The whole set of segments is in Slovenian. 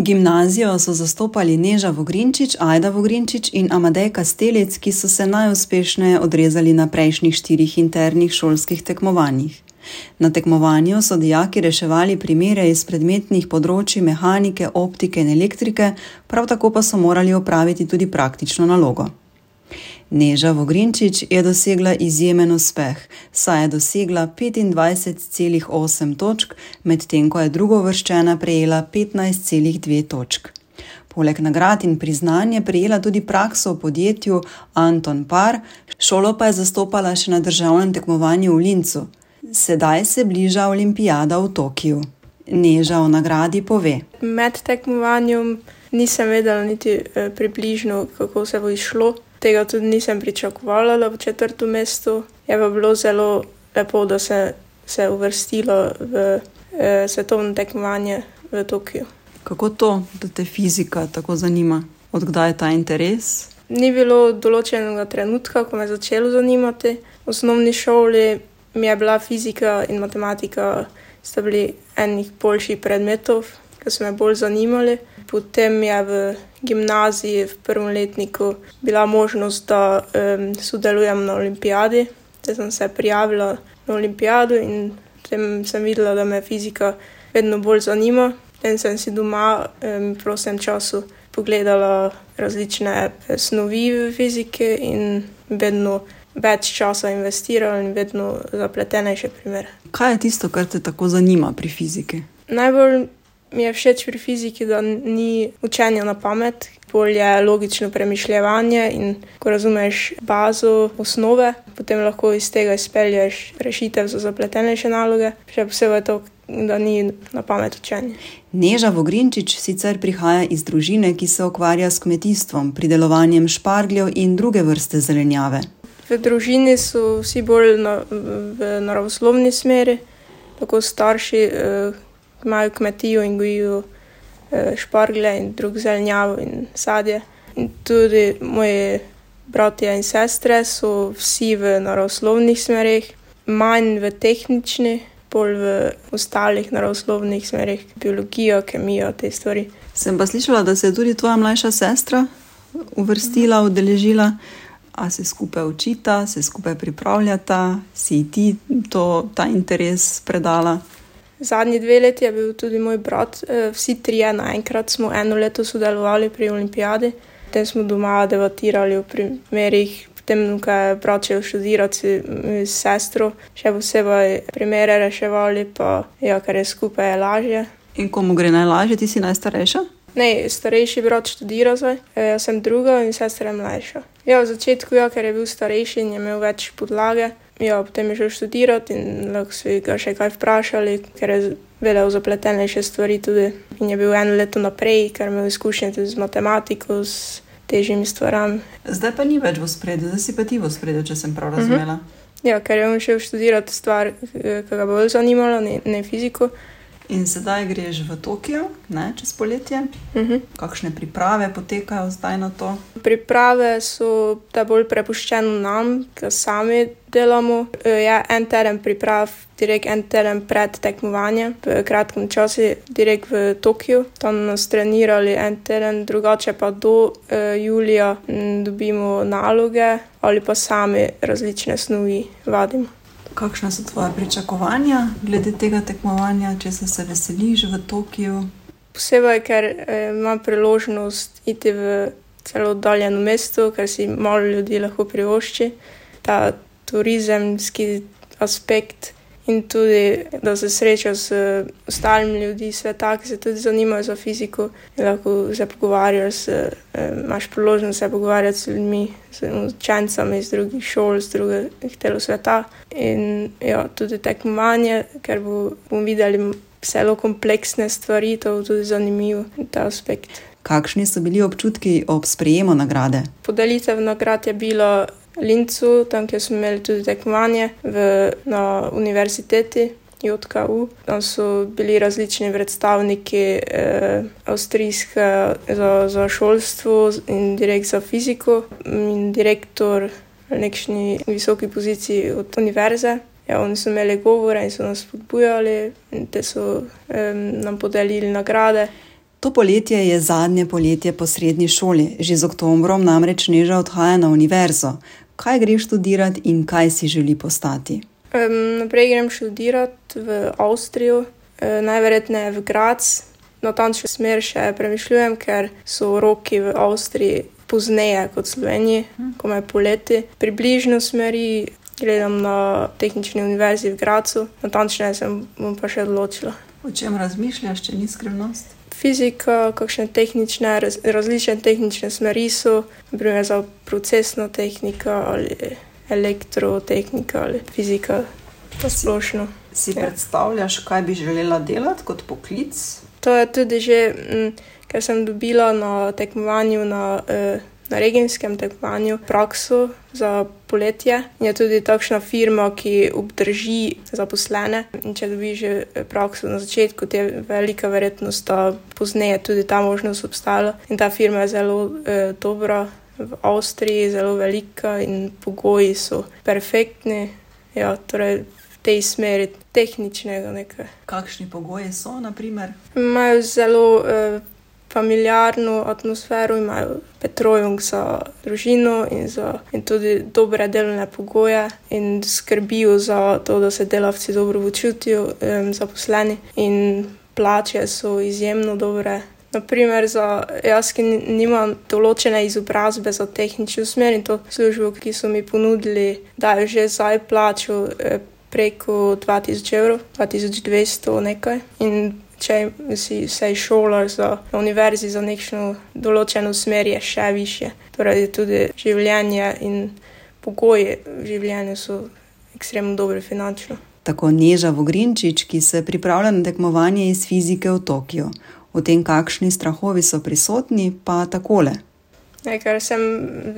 Gimnazijo so zastopali Neža Vogrinčič, Ajda Vogrinčič in Amadej Kastelic, ki so se najuspešneje odrezali na prejšnjih štirih internih šolskih tekmovanjih. Na tekmovanju so dijaki reševali primere iz predmetnih področji mehanike, optike in elektrike, prav tako pa so morali opraviti tudi praktično nalogo. Neža Vogrinčič je dosegla izjemen uspeh, saj je dosegla 25,8 točk, medtem ko je drugovrščena prejela 15,2 točk. Poleg nagrad in priznanja je prejela tudi prakso v podjetju Anton Par, šolo pa je zastopala še na državnem tekmovanju v Lincu. Sedaj se bliža olimpijada v Tokiu. Neža o nagradi pove: Med tekmovanjem nisem vedela niti približno, kako se bo izšlo. Tega tudi nisem pričakovala, da bo četrto mesto. Je pa bilo zelo lepo, da se se je uvrstilo v svetovno tekmovanje v Tokiu. Kako to, da te fizika tako zanima? Od kdaj je ta interes? Ni bilo določenega trenutka, ko me je začelo zanimati. V osnovni šoli mi je bila fizika in matematika, sta bili eni boljših predmetov, ke so me bolj zanimali. Potem je v gimnaziji v prvem letniku bila možnost, da sodelujem na olimpijadi. Te sem se prijavila na olimpijado in potem sem videla, da me fizika vedno bolj zanima. Potem sem si doma v prostem času pogledala različne snovi v fiziki in vedno več časa investirala in vedno zapletenejše primere. Kaj je tisto, kar te tako zanima pri fiziki? Najbolj mi je všeč pri fiziki, da ni učenja na pamet, bolj je logično premišljevanje, in ko razumeš bazo, osnove, potem lahko iz tega izpelješ rešitev za zapletenejše naloge. Še posebej to, da ni na pamet učenje. Neža Vogrinčič sicer prihaja iz družine, ki se ukvarja s kmetijstvom, pridelovanjem špargljev in druge vrste zelenjave. V družini so vsi bolj v naravoslovni smeri. Tako starši imajo kmetijo in gojijo šparglje in drugo zelenjavo in sadje. In tudi moji bratje in sestre so vsi v naravoslovnih smereh, manj v tehnični, bolj v ostalih naravoslovnih smereh, biologija, kemija, te stvari. Sem pa slišala, da se je tudi tvoja mlajša sestra uvrstila, udeležila. A se skupaj učita, se skupaj pripravljata, si ti to, ta interes predala? Zadnji dve leti je bil tudi moj brat, vsi trije naenkrat smo eno leto sodelovali pri olimpijadi. Potem smo doma debatirali o primerih, potem ko je brat šel študirat, s sestro še posebej primere reševali pa, ja, ker je skupaj, je lažje. In komu gre najlažje? Ti si najstarejša? Ne, starejši brat študira zdaj, jaz sem druga in sestra je mlajša. Ja, v začetku ja, ker je bil starejši in je imel več podlage. Ja, potem je šel študirat in lahko so ga še kaj vprašali, ker je vedel zapletenejše stvari tudi. In je bil eno leto naprej, ker imel izkušnje tudi z matematiko, s težjimi stvarmi. Zdaj pa ni več v ospredju, zdaj si pa ti v ospredju, če sem prav razumela. Ja, ker je on šel študirat stvar, ke ga bo bolj zanimala, ne, ne fiziko. In sedaj greš v Tokio, ne, čez poletje. Kakšne priprave potekajo zdaj na to? Priprave so ta bolj prepuščene nam, ke sami delamo. je en teden priprav, direkt en teden pred tekmovanjem, v kratkem času direkt v Tokiu. Tam nas trenirali en teden, drugače pa do julija dobimo naloge ali pa sami različne snovi vadimo. Kakšna so tvoja pričakovanja glede tega tekmovanja, česa se veseliš v Tokiu? Posebej ker imam priložnost iti v zelo oddaljeno mesto, kar si malo ljudi lahko privošči. Ta turizemski aspekt in tudi, da se srečaš z ostalimi ljudmi s sveta, ki se tudi zanimajo za fiziko. Lahko se pogovarjaš imaš priložnost se pogovarjati z ljudmi, z učenci iz drugih šol, z drugih delov sveta. In ja, tudi tekmovanje, ker bomo videli zelo kompleksne stvari, to bo tudi zanimivo, ta aspekt. Kakšni so bili občutki ob sprejemu nagrade? Podelitev nagrad je bila v Linzu, tam, kjer smo imeli tudi tekmovanje na univerziteti JKU. Tam so bili različni predstavniki avstrijske za, za šolstvo in direkt za fiziko in direktor na nekakšni visoki poziciji od univerze. Ja, oni so imeli govore in so nas spodbujali in te so nam podelili nagrade. To poletje je zadnje poletje po srednji šoli, že z oktobrom namreč Neža odhaja na univerzo. Kaj greš študirati in kaj si želi postati? Um, naprej grem študirati v Avstrijo, e, najverjetneje v Graz. Natančno smer še premišljujem, ker so roki v Avstriji pozneje kot v Sloveniji, ko me poleti. Približno smeri gledam na tehnični univerzi v Gracu, natančneje se bom pa še odločila. O čem razmišljaš, če ni skrivnost? Fizika, kakšne tehnične, raz, različne tehnične smeri so, naprimer za procesno tehniko ali elektrotehnika ali fizika, pa splošno. Si ja. predstavljaš, kaj bi želela delati kot poklic? To je tudi že, m, ker sem dobila na tekmovanju na. Eh, na regijskem tekmovanju prakso za poletje. Je tudi takšna firma, ki obdrži zaposlene. In če dobiš že prakso na začetku, je velika verjetnost, da pozneje tudi ta možnost obstajala. In ta firma je zelo eh, dobra. V Avstriji zelo velika in pogoji so perfektni. Ja, torej v tej smeri tehničnega nekaj. Kakšni pogoji so, naprimer? Imajo zelo eh, familiarno atmosfero, imajo petrojung za družino in, za, in tudi dobre delovne pogoje, in skrbijo za to, da se delavci dobro počutijo, um, zaposleni, in plače so izjemno dobre. Naprimer, za jaz, ki nimam določene izobrazbe za tehnično smer in to službo, ki so mi ponudili, da je že zdaj plačo eh, preko 2000 evrov, 2200 nekaj. In če si se šolaš za univerzi za neko določeno smer, je še više. Torej, tudi življenje in pogoji življenja so ekstremno dobre finančno. Tako Neža Vogrinčič, ki se pripravlja na tekmovanje iz fizike v Tokiu. O tem, kakšni strahovi so prisotni, pa takole. Ne, ker sem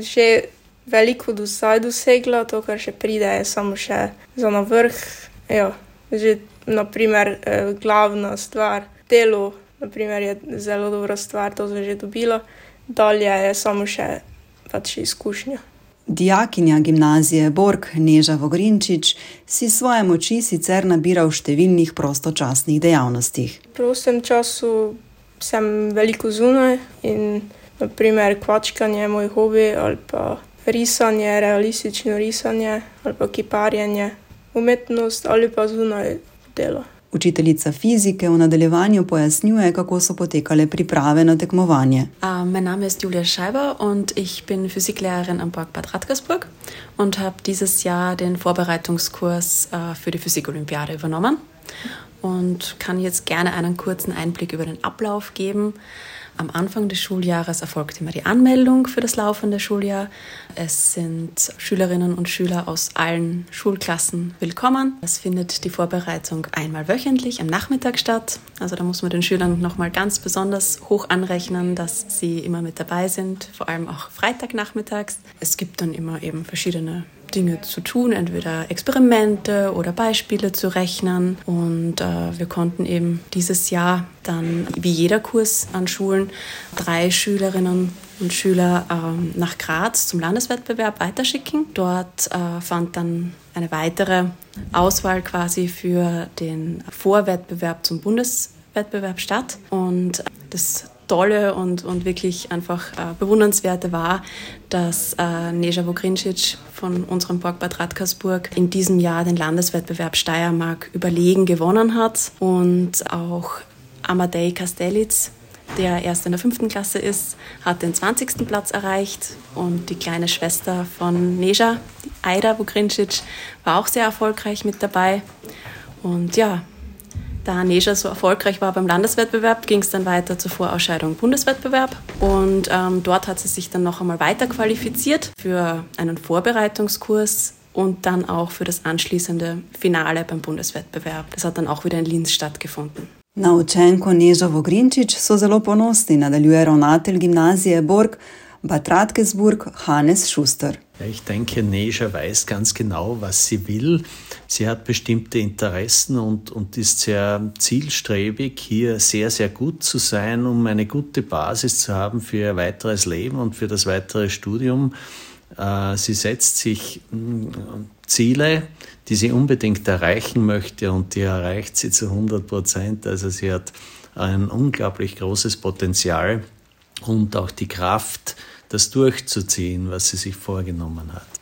že veliko do zdaj dosegla, to, kar še pride, je samo še za na vrh. Jo, že naprimer, eh, glavna stvar, delo, naprimer, je zelo dobra stvar, to sem že dobila, dalje je samo še pač izkušnja. Dijakinja gimnazije Borg Neža Vogrinčič si svoje moči sicer nabira v številnih prostočasnih dejavnostih. V prostem času sem veliko zunaj in naprimer kvačkanje je moj hobi ali pa risanje, realistično risanje ali pa kiparjenje, umetnost ali pa zunaj delo. Učiteljica fizike v nadaljevanju pojasnjuje, kako so potekale priprave na tekmovanje. Uh, mein Name ist Julia Scheiber und ich bin Physiklehrerin am Park Bad Radkersburg und habe dieses Jahr den Vorbereitungskurs uh, für die Physikolympiade übernommen und kann jetzt gerne einen kurzen Einblick über den Ablauf geben. Am Anfang des Schuljahres erfolgt immer die Anmeldung für das laufende Schuljahr. Es sind Schülerinnen und Schüler aus allen Schulklassen willkommen. Es findet die Vorbereitung einmal wöchentlich am Nachmittag statt. Also da muss man den Schülern nochmal ganz besonders hoch anrechnen, dass sie immer mit dabei sind, vor allem auch Freitagnachmittags. Es gibt dann immer eben verschiedene Dinge zu tun, entweder Experimente oder Beispiele zu rechnen. Und äh, wir konnten eben dieses Jahr dann, wie jeder Kurs an Schulen, drei Schülerinnen und Schüler ähm, nach Graz zum Landeswettbewerb weiterschicken. Dort äh, fand dann eine weitere Auswahl quasi für den Vorwettbewerb zum Bundeswettbewerb statt. Und das Tolle und, und wirklich einfach äh, bewundernswerte war, dass äh, Neja Vogrincic von unserem Parkbad Radkersburg in diesem Jahr den Landeswettbewerb Steiermark überlegen gewonnen hat und auch Amadei Kastelitz, der erst in der fünften Klasse ist, hat den 20. Platz erreicht und die kleine Schwester von Neja, Aida Vogrincic, war auch sehr erfolgreich mit dabei. Und ja, da Neja so erfolgreich war beim Landeswettbewerb, ging es dann weiter zur Vorausscheidung Bundeswettbewerb. Und ähm, dort hat sie sich dann noch einmal weiter qualifiziert für einen Vorbereitungskurs und dann auch für das anschließende Finale beim Bundeswettbewerb. Das hat dann auch wieder in Linz stattgefunden. Na učenko Neža Vogrinčič so zelo ponosni, nadaljuje ravnatelj gimnazije Borg Bad Radkesburg Hannes Schuster. Ich denke, Neja weiß ganz genau, was sie will. Sie hat bestimmte Interessen und, und ist sehr zielstrebig, hier sehr, sehr gut zu sein, um eine gute Basis zu haben für ihr weiteres Leben und für das weitere Studium. Äh, sie setzt sich hm, Ziele, die sie unbedingt erreichen möchte und die erreicht sie zu 100 Prozent. Also sie hat ein unglaublich großes Potenzial und auch die Kraft, das durchzuziehen, was sie sich vorgenommen hat.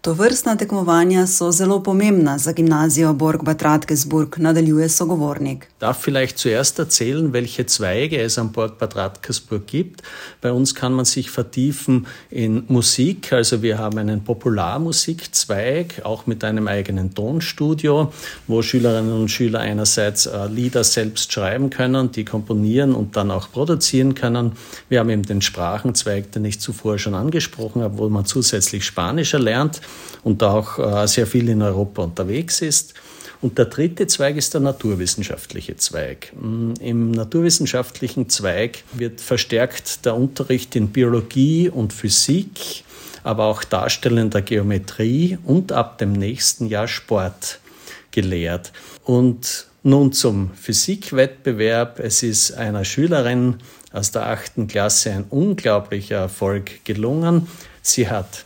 To vrstna tekmovanja so zelo pomembna za gimnazijo Borg Bad Radkersburg, nadaljuje sogovornik. Darf vielleicht zuerst erzählen, welche Zweige es am Borg Bad Radkersburg gibt. Bei uns kann man sich vertiefen in Musik, also wir haben einen Popularmusikzweig, auch mit einem eigenen Tonstudio, wo Schülerinnen und Schüler einerseits äh, Lieder selbst schreiben können, die komponieren und dann auch produzieren können. Wir haben eben den Sprachenzweig, den ich zuvor schon angesprochen habe, wo man zusätzlich Spanisch erlernt und auch äh, sehr viel in Europa unterwegs ist. Und der dritte Zweig ist der naturwissenschaftliche Zweig. Mm, Im naturwissenschaftlichen Zweig wird verstärkt der Unterricht in Biologie und Physik, aber auch darstellender Geometrie und ab dem nächsten Jahr Sport gelehrt. Und nun zum Physikwettbewerb. Es ist einer Schülerin aus der achten Klasse ein unglaublicher Erfolg gelungen. Sie hat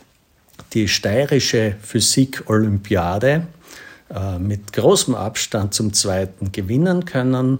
die steirische Physik-Olympiade äh, mit großem Abstand zum zweiten gewinnen können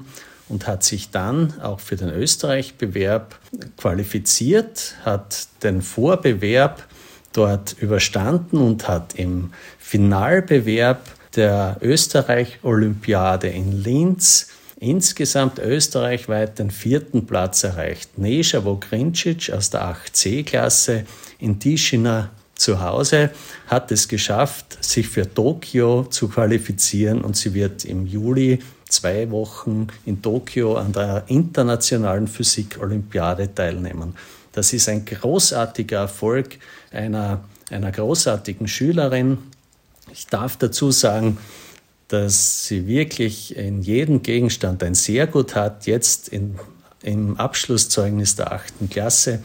und hat sich dann auch für den Österreich-Bewerb qualifiziert, hat den Vorbewerb dort überstanden und hat im Finalbewerb der Österreich-Olympiade in Linz insgesamt österreichweit den vierten Platz erreicht. Neja Vokrincic aus der 8C-Klasse in Tischina zu Hause, hat es geschafft, sich für Tokio zu qualifizieren und sie wird im Juli zwei Wochen in Tokio an der internationalen Physik-Olympiade teilnehmen. Das ist ein großartiger Erfolg einer, einer großartigen Schülerin. Ich darf dazu sagen, dass sie wirklich in jedem Gegenstand ein sehr gut hat, jetzt in, im Abschlusszeugnis der achten Klasse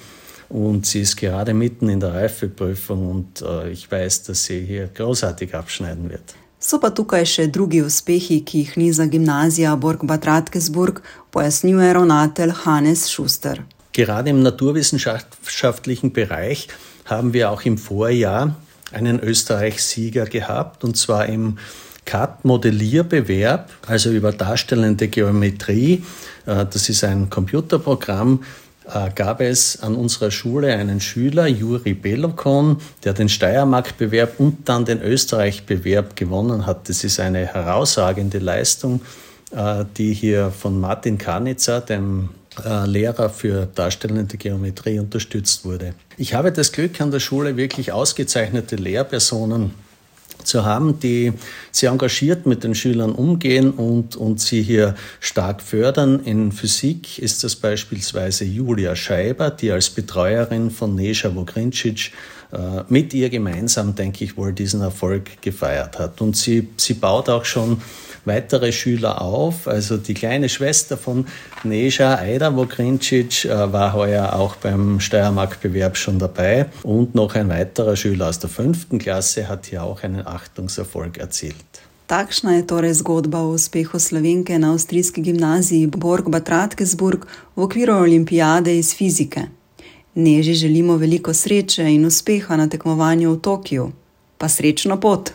und sie ist gerade mitten in der Reifeprüfung und äh, ich weiß, dass sie hier großartig abschneiden wird. So pa tukaj še drugi uspehi, ki jih niza gimnazija Borg Bad Radkersburg, pojasnjuje ravnatelj Hannes Schuster. Gerade im naturwissenschaftlichen Bereich haben wir auch im Vorjahr einen Österreich-Sieger gehabt, und zwar im CAD-Modellierbewerb, also über darstellende Geometrie. Äh, das ist ein Computerprogramm, äh, gab es an unserer Schule einen Schüler, Juri Belokon, der den Steiermark-Bewerb und dann den Österreich-Bewerb gewonnen hat. Das ist eine herausragende Leistung, äh, die hier von Martin Karnitzer, dem äh, Lehrer für darstellende Geometrie, unterstützt wurde. Ich habe das Glück, an der Schule wirklich ausgezeichnete Lehrpersonen zu haben, die sehr engagiert mit den Schülern umgehen und, und sie hier stark fördern. In Physik ist das beispielsweise Julia Scheiber, die als Betreuerin von Neja Vokrincic äh, mit ihr gemeinsam, denke ich, wohl diesen Erfolg gefeiert hat. Und sie, sie baut auch schon weitere Schüler auf. Also die kleine Schwester von Neja, Aida Vokrincic, äh, war heuer auch beim Steiermark-Bewerb schon dabei. Und noch ein weiterer Schüler aus der fünften Klasse hat hier auch einen Achtungserfolg erzielt. Takšna je torej zgodba o uspehu Slovenke na avstrijski gimnaziji Borg Bad Radkersburg v okviru olimpijade iz fizike. Neži želimo veliko sreče in uspeha na tekmovanju v Tokiu. Pa srečno pot!